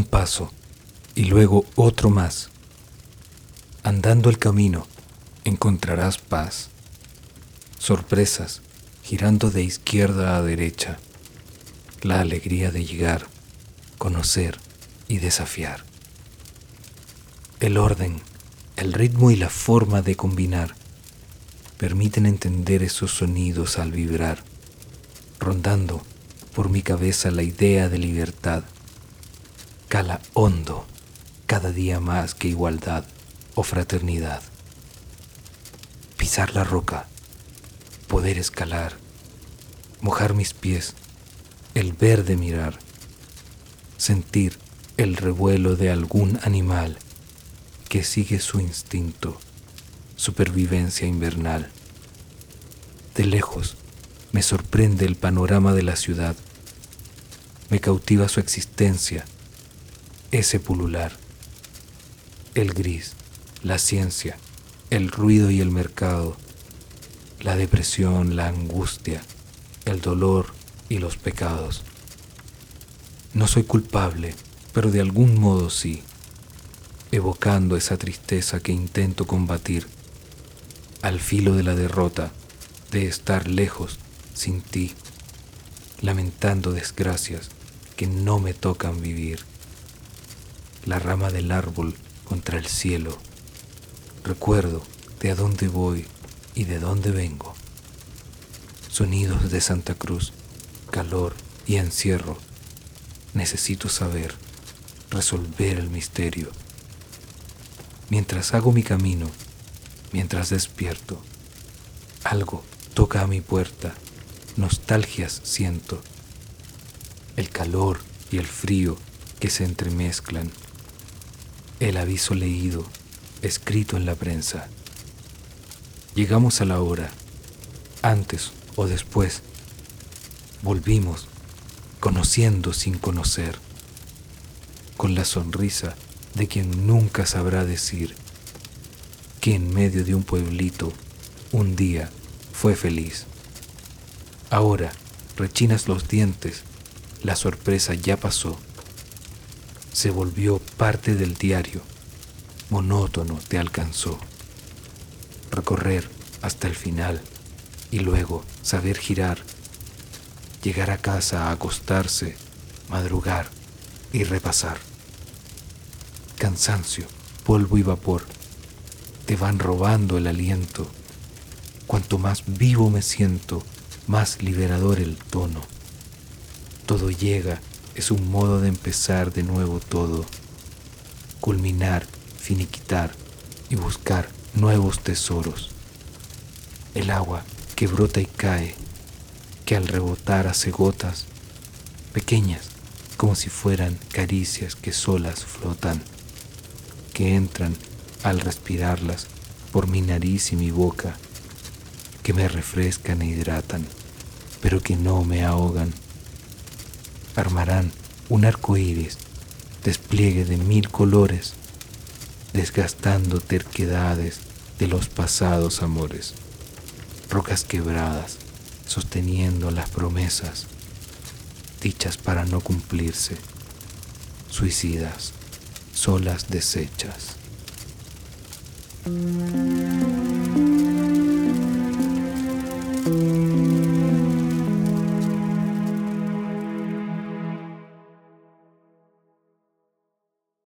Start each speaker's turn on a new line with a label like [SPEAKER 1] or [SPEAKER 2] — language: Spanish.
[SPEAKER 1] paso y luego otro más. Andando el camino encontrarás paz, sorpresas girando de izquierda a derecha, la alegría de llegar, conocer y desafiar. El orden, el ritmo y la forma de combinar permiten entender esos sonidos al vibrar, rondando por mi cabeza la idea de libertad. Cala hondo cada día más que igualdad o fraternidad. Pisar la roca, poder escalar, mojar mis pies, el verde mirar, sentir el revuelo de algún animal que sigue su instinto, supervivencia invernal. De lejos me sorprende el panorama de la ciudad, me cautiva su existencia, ese pulular, el gris, la ciencia, el ruido y el mercado, la depresión, la angustia, el dolor y los pecados. No soy culpable, pero de algún modo sí, evocando esa tristeza que intento combatir, al filo de la derrota, de estar lejos, sin ti, lamentando desgracias que no me tocan vivir. La rama del árbol contra el cielo. Recuerdo de a dónde voy y de dónde vengo. Sonidos de Santa Cruz, calor y encierro. Necesito saber, resolver el misterio. Mientras hago mi camino, mientras despierto, algo toca a mi puerta, nostalgias siento, el calor y el frío que se entremezclan, el aviso leído, escrito en la prensa. Llegamos a la hora, antes o después, volvimos, conociendo sin conocer, con la sonrisa de quien nunca sabrá decir que en medio de un pueblito un día fue feliz. Ahora rechinas los dientes, la sorpresa ya pasó. Se volvió parte del diario, monótono te alcanzó recorrer hasta el final y luego saber girar, llegar a casa a acostarse, madrugar y repasar. Cansancio, polvo y vapor te van robando el aliento. Cuanto más vivo me siento, más liberador el tono. Todo llega, es un modo de empezar de nuevo todo. Culminar, finiquitar y buscar nuevos tesoros. El agua que brota y cae, que al rebotar hace gotas pequeñas, como si fueran caricias que solas flotan, que entran al respirarlas por mi nariz y mi boca, que me refrescan e hidratan, pero que no me ahogan. Armarán un arco iris, despliegue de mil colores desgastando terquedades de los pasados amores, rocas quebradas, sosteniendo las promesas, dichas para no cumplirse, suicidas, solas desechas.